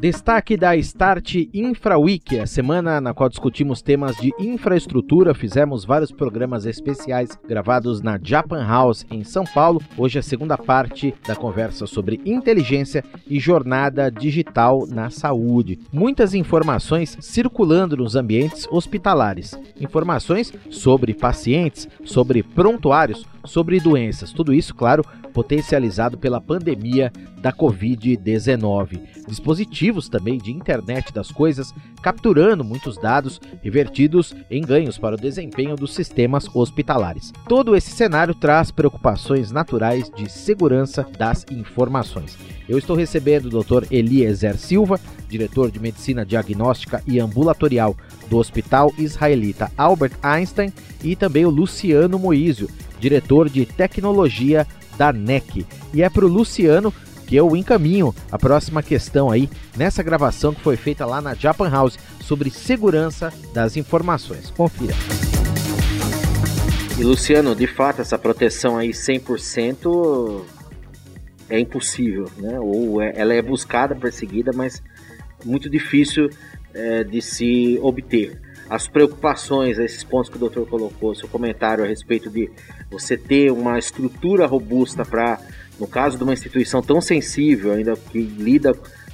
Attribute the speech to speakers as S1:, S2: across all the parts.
S1: Destaque da Start Infra Week, a semana na qual discutimos temas de infraestrutura. Fizemos vários programas especiais gravados na Japan House em São Paulo. Hoje é a segunda parte da conversa sobre inteligência e jornada digital na saúde. Muitas informações circulando nos ambientes hospitalares. Informações sobre pacientes, sobre prontuários, sobre doenças. Tudo isso, claro, potencializado pela pandemia da Covid-19. Dispositivos também de internet das coisas capturando muitos dados revertidos em ganhos para o desempenho dos sistemas hospitalares. Todo esse cenário traz preocupações naturais de segurança das informações. Eu estou recebendo o Dr. Eliezer Silva, diretor de Medicina Diagnóstica e Ambulatorial do Hospital Israelita Albert Einstein, e também o Luciano Moísio, diretor de tecnologia da NEC. E é para o Luciano que eu encaminho a próxima questão aí nessa gravação que foi feita lá na Japan House sobre segurança das informações. Confira. E Luciano, de fato, essa proteção aí 100% é impossível, né? Ou é, ela é buscada, perseguida, mas muito difícil é, de se obter as preocupações, esses pontos que o doutor colocou, seu comentário a respeito de você ter uma estrutura robusta para, no caso de uma instituição tão sensível, ainda que lida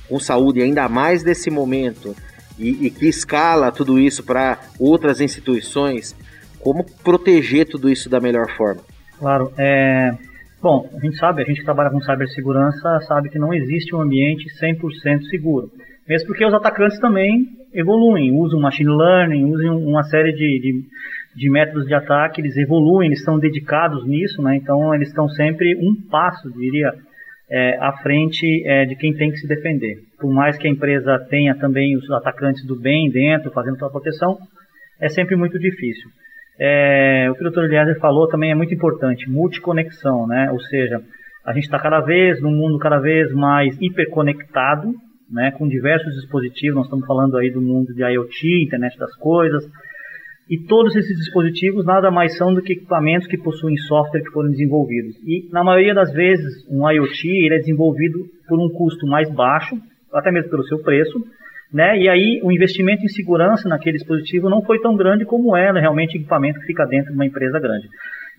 S1: com saúde, ainda mais nesse momento, e, e que escala tudo isso para outras instituições, como proteger tudo isso da melhor forma?
S2: Claro, é... Bom, a gente sabe, a gente que trabalha com cibersegurança sabe que não existe um ambiente 100% seguro. Mesmo porque os atacantes também evoluem, usam machine learning, usam uma série de, de, de, métodos de ataque, eles evoluem, eles estão dedicados nisso, né? então eles estão sempre um passo, diria, é, à frente é, de quem tem que se defender. Por mais que a empresa tenha também os atacantes do bem dentro, fazendo sua proteção, é sempre muito difícil. É, o que o Dr. Eliezer falou também é muito importante, multiconexão, né? ou seja, a gente está cada vez, num mundo cada vez mais hiperconectado, né, com diversos dispositivos, nós estamos falando aí do mundo de IoT, internet das coisas, e todos esses dispositivos nada mais são do que equipamentos que possuem software que foram desenvolvidos. E na maioria das vezes, um IoT ele é desenvolvido por um custo mais baixo, até mesmo pelo seu preço, né? E aí o investimento em segurança naquele dispositivo não foi tão grande como é realmente equipamento que fica dentro de uma empresa grande.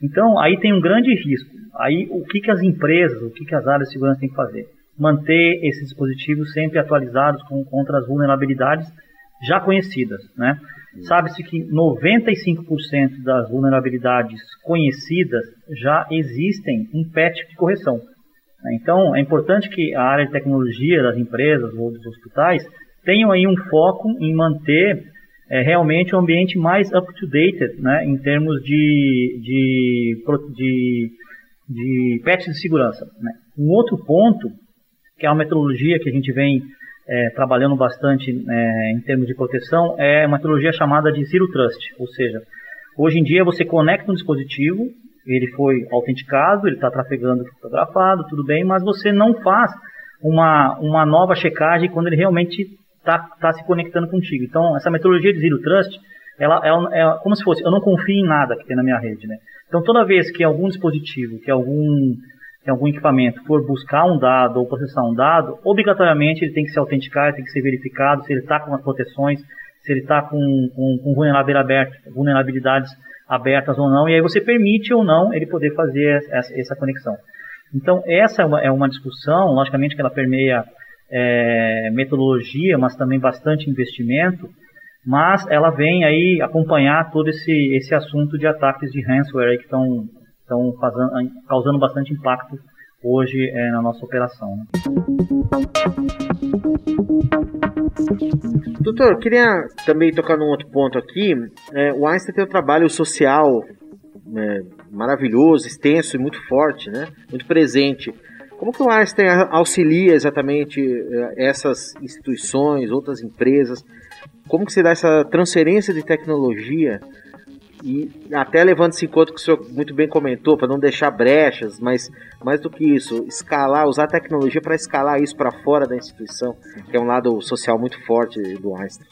S2: Então aí tem um grande risco. Aí o que, que as empresas, o que, que as áreas de segurança têm que fazer? manter esses dispositivos sempre atualizados com, contra as vulnerabilidades já conhecidas. Né? Sabe-se que 95% das vulnerabilidades conhecidas já existem em patch de correção. Então, é importante que a área de tecnologia das empresas ou dos hospitais tenham aí um foco em manter é, realmente o um ambiente mais up-to-date né, em termos de, de, de, de patch de segurança. Né? Um outro ponto que é uma metodologia que a gente vem é, trabalhando bastante é, em termos de proteção, é uma metodologia chamada de Zero Trust, ou seja, hoje em dia você conecta um dispositivo, ele foi autenticado, ele está trafegando criptografado, tudo bem, mas você não faz uma, uma nova checagem quando ele realmente está tá se conectando contigo. Então, essa metodologia de Zero Trust, ela, ela é como se fosse, eu não confio em nada que tem na minha rede, né? Então, toda vez que algum dispositivo, que algum em algum equipamento for buscar um dado ou processar um dado, obrigatoriamente ele tem que se autenticar, tem que ser verificado se ele está com as proteções, se ele está com, com, com vulnerabilidades abertas ou não, e aí você permite ou não ele poder fazer essa, essa conexão. Então, essa é uma, é uma, discussão, logicamente que ela permeia é, metodologia, mas também bastante investimento, mas ela vem aí acompanhar todo esse, esse assunto de ataques de ransomware que estão estão causando bastante impacto hoje é, na nossa operação. Né?
S3: Doutor, queria também tocar num outro ponto aqui. É, o Einstein tem um trabalho social é, maravilhoso, extenso e muito forte, né? muito presente. Como que o Einstein auxilia exatamente é, essas instituições, outras empresas? Como que se dá essa transferência de tecnologia e até levando-se em conta que o senhor muito bem comentou, para não deixar brechas, mas mais do que isso, escalar, usar a tecnologia para escalar isso para fora da instituição, que é um lado social muito forte do Einstein.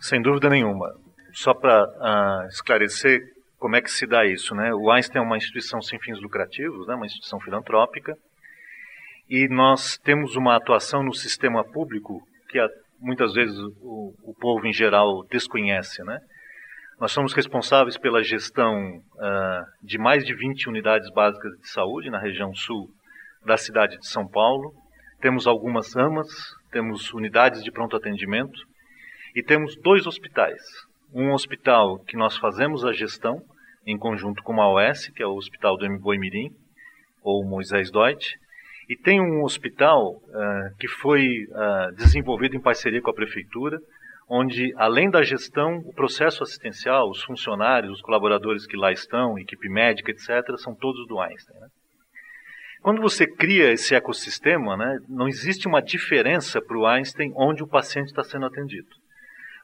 S4: Sem dúvida nenhuma. Só para uh, ah, esclarecer como é que se dá isso, né? O Einstein é uma instituição sem fins lucrativos, né? uma instituição filantrópica, e nós temos uma atuação no sistema público que muitas vezes o, o povo em geral desconhece, né? Nós somos responsáveis pela gestão uh, de mais de 20 unidades básicas de saúde na região sul da cidade de São Paulo. Temos algumas AMAs, temos unidades de pronto atendimento e temos dois hospitais. Um hospital que nós fazemos a gestão em conjunto com a OS, que é o Hospital do Mboi Mirim, ou Moisés Deutsch, e tem um hospital uh, que foi uh, desenvolvido em parceria com a prefeitura, onde, além da gestão, o processo assistencial, os funcionários, os colaboradores que lá estão, equipe médica, etc., são todos do Einstein. Né? Quando você cria esse ecossistema, né, não existe uma diferença para o Einstein onde o paciente está sendo atendido.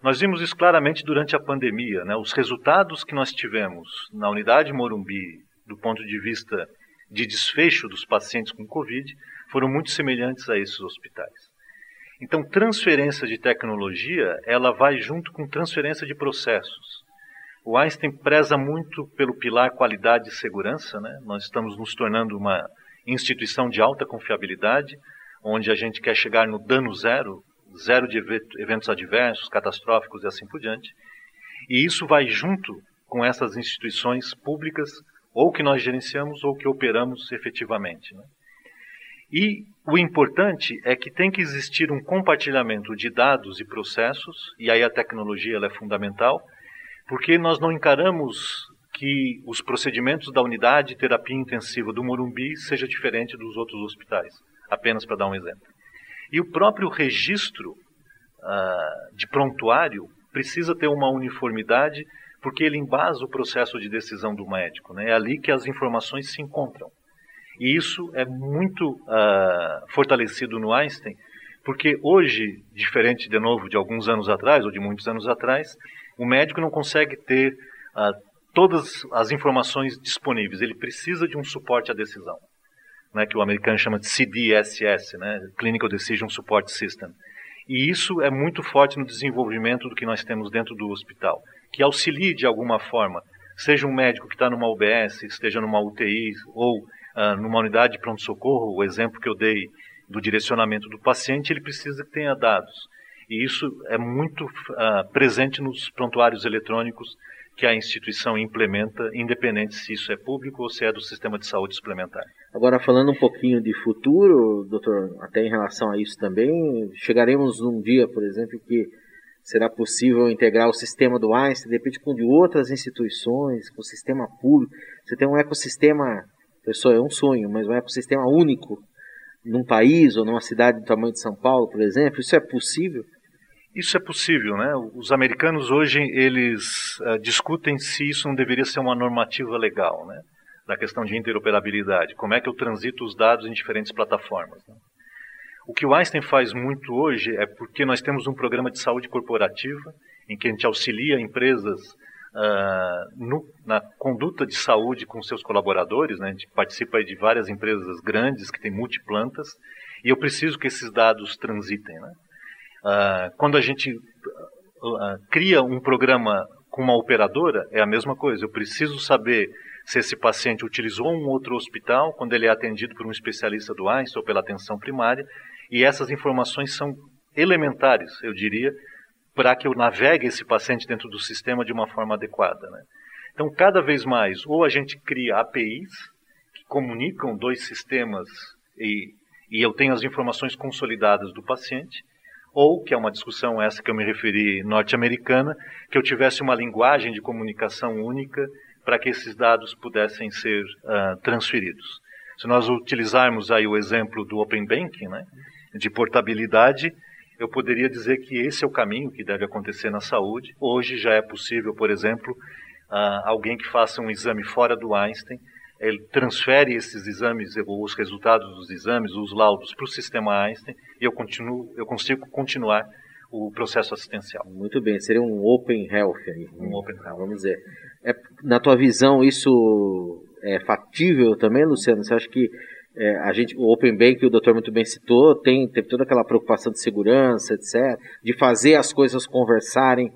S4: Nós vimos isso claramente durante a pandemia. Né? Os resultados que nós tivemos na unidade Morumbi, do ponto de vista de desfecho dos pacientes com Covid, foram muito semelhantes a esses hospitais. Então, transferência de tecnologia, ela vai junto com transferência de processos. O Einstein preza muito pelo pilar qualidade e segurança, né? Nós estamos nos tornando uma instituição de alta confiabilidade, onde a gente quer chegar no dano zero, zero de eventos adversos, catastróficos e assim por diante. E isso vai junto com essas instituições públicas, ou que nós gerenciamos ou que operamos efetivamente. Né? E o importante é que tem que existir um compartilhamento de dados e processos, e aí a tecnologia é fundamental, porque nós não encaramos que os procedimentos da unidade de terapia intensiva do Morumbi seja diferente dos outros hospitais, apenas para dar um exemplo. E o próprio registro uh, de prontuário precisa ter uma uniformidade, porque ele embasa o processo de decisão do médico. Né? É ali que as informações se encontram. E isso é muito uh, fortalecido no Einstein, porque hoje, diferente de novo de alguns anos atrás, ou de muitos anos atrás, o médico não consegue ter uh, todas as informações disponíveis, ele precisa de um suporte à decisão, né, que o americano chama de CDSS, né, Clinical Decision Support System. E isso é muito forte no desenvolvimento do que nós temos dentro do hospital, que auxilie de alguma forma, seja um médico que está numa UBS, esteja numa UTI ou ah, numa unidade de pronto-socorro, o exemplo que eu dei do direcionamento do paciente, ele precisa que tenha dados. E isso é muito uh, presente nos prontuários eletrônicos que a instituição implementa, independente se isso é público ou se é do sistema de saúde suplementar.
S3: Agora, falando um pouquinho de futuro, doutor, até em relação a isso também, chegaremos num dia, por exemplo, que será possível integrar o sistema do Einstein, de repente com de outras instituições, com o sistema público. Você tem um ecossistema Pessoal, é um sonho, mas um ecossistema único num país ou numa cidade do tamanho de São Paulo, por exemplo, isso é possível?
S4: Isso é possível, né? Os americanos hoje eles uh, discutem se isso não deveria ser uma normativa legal, né? Da questão de interoperabilidade. Como é que eu transito os dados em diferentes plataformas? Né? O que o Einstein faz muito hoje é porque nós temos um programa de saúde corporativa em que a gente auxilia empresas uh, no, na conduta de saúde com seus colaboradores. Né? A gente participa de várias empresas grandes que têm multiplantas e eu preciso que esses dados transitem. Né? Uh, quando a gente uh, cria um programa com uma operadora, é a mesma coisa. Eu preciso saber se esse paciente utilizou um outro hospital, quando ele é atendido por um especialista do Einstein ou pela atenção primária, e essas informações são elementares, eu diria, para que eu navegue esse paciente dentro do sistema de uma forma adequada. Né? Então, cada vez mais, ou a gente cria APIs que comunicam dois sistemas e, e eu tenho as informações consolidadas do paciente, ou, que é uma discussão essa que eu me referi norte-americana, que eu tivesse uma linguagem de comunicação única para que esses dados pudessem ser uh, transferidos. Se nós utilizarmos aí o exemplo do Open Banking, né, de portabilidade, eu poderia dizer que esse é o caminho que deve acontecer na saúde. Hoje já é possível, por exemplo, uh, alguém que faça um exame fora do Einstein, ele transfere esses exames, os resultados dos exames, os laudos para o sistema Einstein e eu continuo, eu consigo continuar o processo assistencial.
S1: Muito bem, seria um Open Health aí. Um Open Health. Vamos dizer. É, na tua visão, isso é factível também, Luciano? Você acha que é, a gente, o Open Bank, o doutor muito bem citou, tem, teve toda aquela preocupação de segurança, etc., de fazer as coisas conversarem.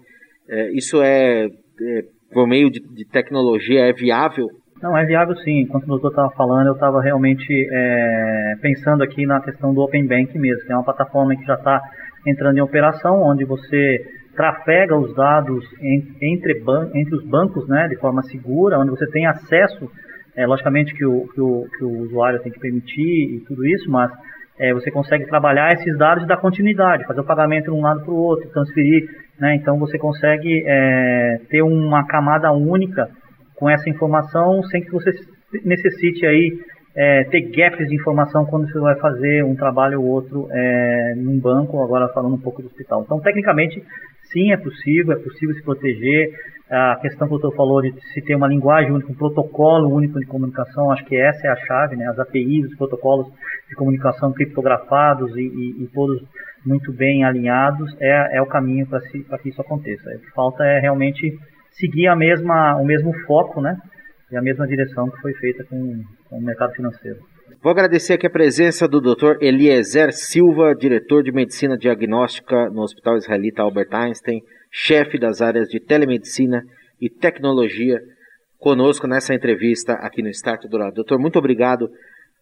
S1: É, isso é, é, por meio de, de, tecnologia, é viável?
S2: Não, é viável sim. Enquanto o doutor estava falando, eu estava realmente é, pensando aqui na questão do Open Bank mesmo, que é uma plataforma que já está entrando em operação, onde você trafega os dados entre, entre os bancos né, de forma segura, onde você tem acesso, é, logicamente que o, que, o, que o usuário tem que permitir e tudo isso, mas é, você consegue trabalhar esses dados e dar continuidade, fazer o pagamento de um lado para o outro, transferir, né, então você consegue é, ter uma camada única com essa informação sem que você necessite aí é, ter gaps de informação quando você vai fazer um trabalho ou outro é, num banco, agora falando um pouco do hospital. Então, tecnicamente, sim, é possível, é possível se proteger. A questão que o doutor falou de se ter uma linguagem única, um protocolo único de comunicação, acho que essa é a chave, né? As APIs, os protocolos de comunicação criptografados e, e, e todos muito bem alinhados, é, é o caminho para que isso aconteça. O que falta é realmente seguir a mesma, o mesmo foco, né? E a mesma direção que foi feita com, com o mercado financeiro.
S1: Vou agradecer aqui a presença do Dr. Eliezer Silva, diretor de Medicina Diagnóstica no Hospital Israelita Albert Einstein, chefe das áreas de Telemedicina e Tecnologia, conosco nessa entrevista aqui no Start do Lado. Doutor, muito obrigado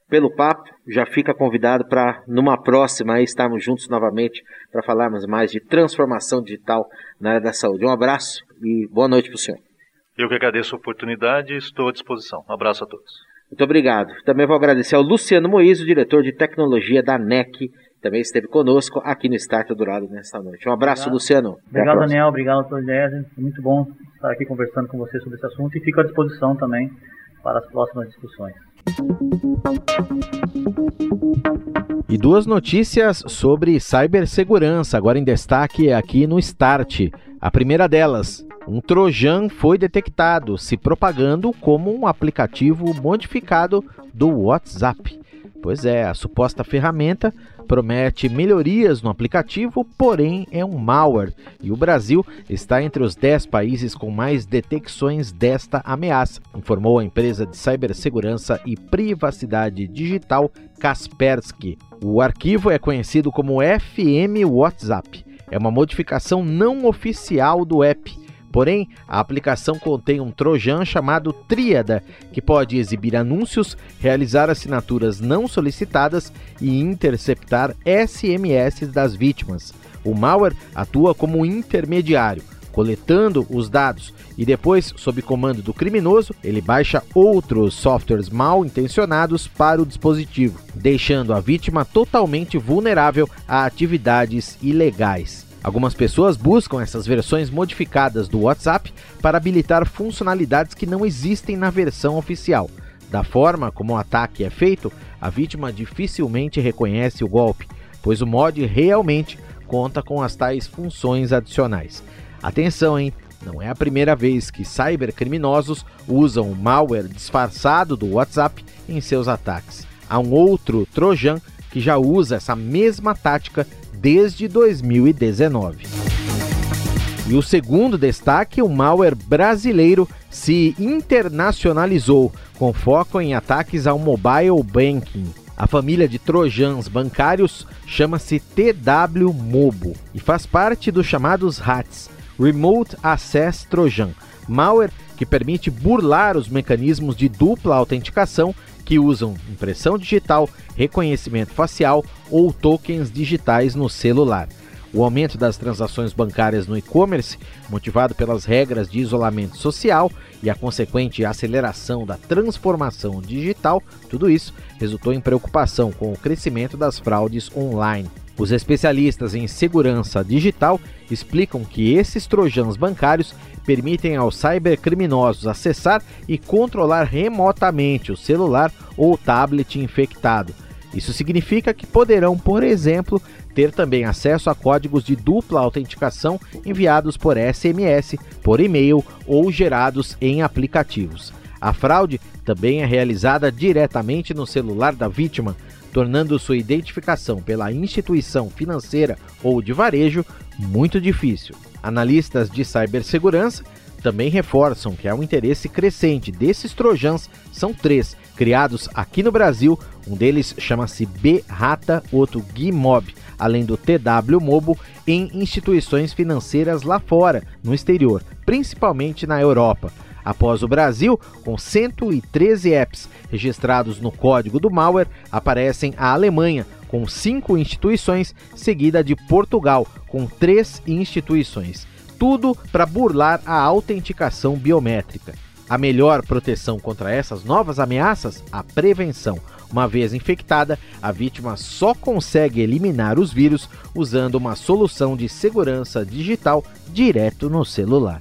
S1: pelo papo. Já fica convidado para, numa próxima, estarmos juntos novamente para falarmos mais de transformação digital na área da saúde. Um abraço e boa noite para o senhor.
S4: Eu que agradeço a oportunidade e estou à disposição. Um abraço a todos.
S1: Muito obrigado. Também vou agradecer ao Luciano Moisés, diretor de tecnologia da NEC, também esteve conosco aqui no Start Dourado nesta noite. Um abraço,
S2: obrigado.
S1: Luciano.
S2: Obrigado, Daniel. Obrigado, Idésia. Muito bom estar aqui conversando com você sobre esse assunto e fico à disposição também para as próximas discussões.
S1: E duas notícias sobre cibersegurança, agora em destaque aqui no Start. A primeira delas, um Trojan foi detectado se propagando como um aplicativo modificado do WhatsApp. Pois é, a suposta ferramenta promete melhorias no aplicativo, porém é um malware e o Brasil está entre os 10 países com mais detecções desta ameaça, informou a empresa de cibersegurança e privacidade digital Kaspersky. O arquivo é conhecido como FM WhatsApp. É uma modificação não oficial do app Porém, a aplicação contém um trojan chamado Tríada, que pode exibir anúncios, realizar assinaturas não solicitadas e interceptar SMS das vítimas. O malware atua como intermediário, coletando os dados e depois, sob comando do criminoso, ele baixa outros softwares mal intencionados para o dispositivo, deixando a vítima totalmente vulnerável a atividades ilegais. Algumas pessoas buscam essas versões modificadas do WhatsApp para habilitar funcionalidades que não existem na versão oficial. Da forma como o ataque é feito, a vítima dificilmente reconhece o golpe, pois o mod realmente conta com as tais funções adicionais. Atenção, hein? Não é a primeira vez que cybercriminosos usam o malware disfarçado do WhatsApp em seus ataques. Há um outro Trojan que já usa essa mesma tática desde 2019. E o segundo destaque, o malware brasileiro se internacionalizou, com foco em ataques ao mobile banking. A família de trojans bancários chama-se TW Mobo e faz parte dos chamados RATs, Remote Access Trojan, malware que permite burlar os mecanismos de dupla autenticação que usam impressão digital, reconhecimento facial ou tokens digitais no celular. O aumento das transações bancárias no e-commerce, motivado pelas regras de isolamento social e a consequente aceleração da transformação digital, tudo isso resultou em preocupação com o crescimento das fraudes online. Os especialistas em segurança digital explicam que esses trojans bancários permitem aos cybercriminosos acessar e controlar remotamente o celular ou tablet infectado. Isso significa que poderão, por exemplo, ter também acesso a códigos de dupla autenticação enviados por SMS, por e-mail ou gerados em aplicativos. A fraude também é realizada diretamente no celular da vítima, tornando sua identificação pela instituição financeira ou de varejo muito difícil. Analistas de cibersegurança também reforçam que há um interesse crescente desses trojans, são três, criados aqui no Brasil, um deles chama-se B-Rata, outro Gmob, além do TW Mobo, em instituições financeiras lá fora, no exterior, principalmente na Europa. Após o Brasil, com 113 apps registrados no código do malware, aparecem a Alemanha, com cinco instituições, seguida de Portugal, com três instituições. Tudo para burlar a autenticação biométrica. A melhor proteção contra essas novas ameaças? A prevenção. Uma vez infectada, a vítima só consegue eliminar os vírus usando uma solução de segurança digital direto no celular.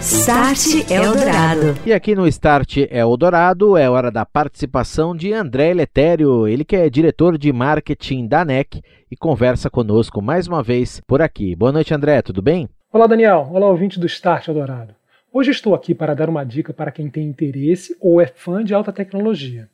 S5: Start Eldorado.
S1: E aqui no Start Eldorado é hora da participação de André Letério, ele que é diretor de marketing da NEC e conversa conosco mais uma vez por aqui. Boa noite, André, tudo bem?
S6: Olá, Daniel. Olá, ouvinte do Start Eldorado. Hoje estou aqui para dar uma dica para quem tem interesse ou é fã de alta tecnologia.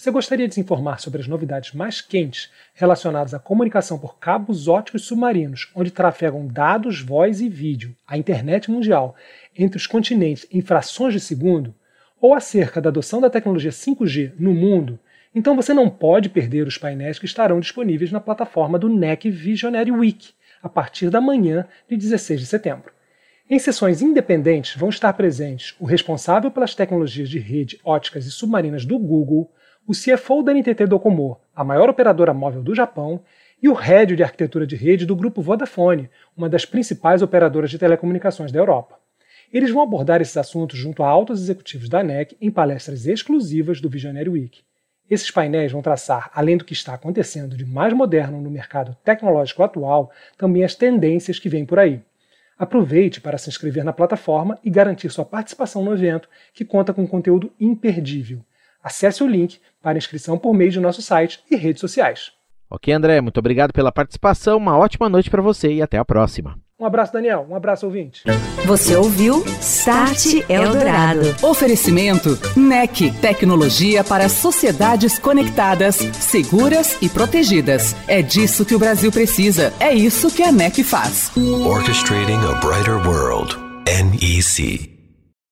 S6: Você gostaria de se informar sobre as novidades mais quentes relacionadas à comunicação por cabos óticos submarinos, onde trafegam dados, voz e vídeo, a internet mundial, entre os continentes em frações de segundo? Ou acerca da adoção da tecnologia 5G no mundo? Então você não pode perder os painéis que estarão disponíveis na plataforma do NEC Visionary Week, a partir da manhã de 16 de setembro. Em sessões independentes vão estar presentes o responsável pelas tecnologias de rede óticas e submarinas do Google, o CFO da NTT Docomo, a maior operadora móvel do Japão, e o head de arquitetura de rede do grupo Vodafone, uma das principais operadoras de telecomunicações da Europa. Eles vão abordar esses assuntos junto a altos executivos da NEC em palestras exclusivas do Visionary Week. Esses painéis vão traçar, além do que está acontecendo de mais moderno no mercado tecnológico atual, também as tendências que vêm por aí. Aproveite para se inscrever na plataforma e garantir sua participação no evento, que conta com conteúdo imperdível. Acesse o link para inscrição por meio de nosso site e redes sociais.
S1: Ok, André, muito obrigado pela participação. Uma ótima noite para você e até a próxima.
S6: Um abraço, Daniel. Um abraço, ouvinte.
S5: Você ouviu Start Eldorado.
S7: Oferecimento NEC, tecnologia para sociedades conectadas, seguras e protegidas. É disso que o Brasil precisa. É isso que a NEC faz.
S8: Orchestrating a brighter world. NEC.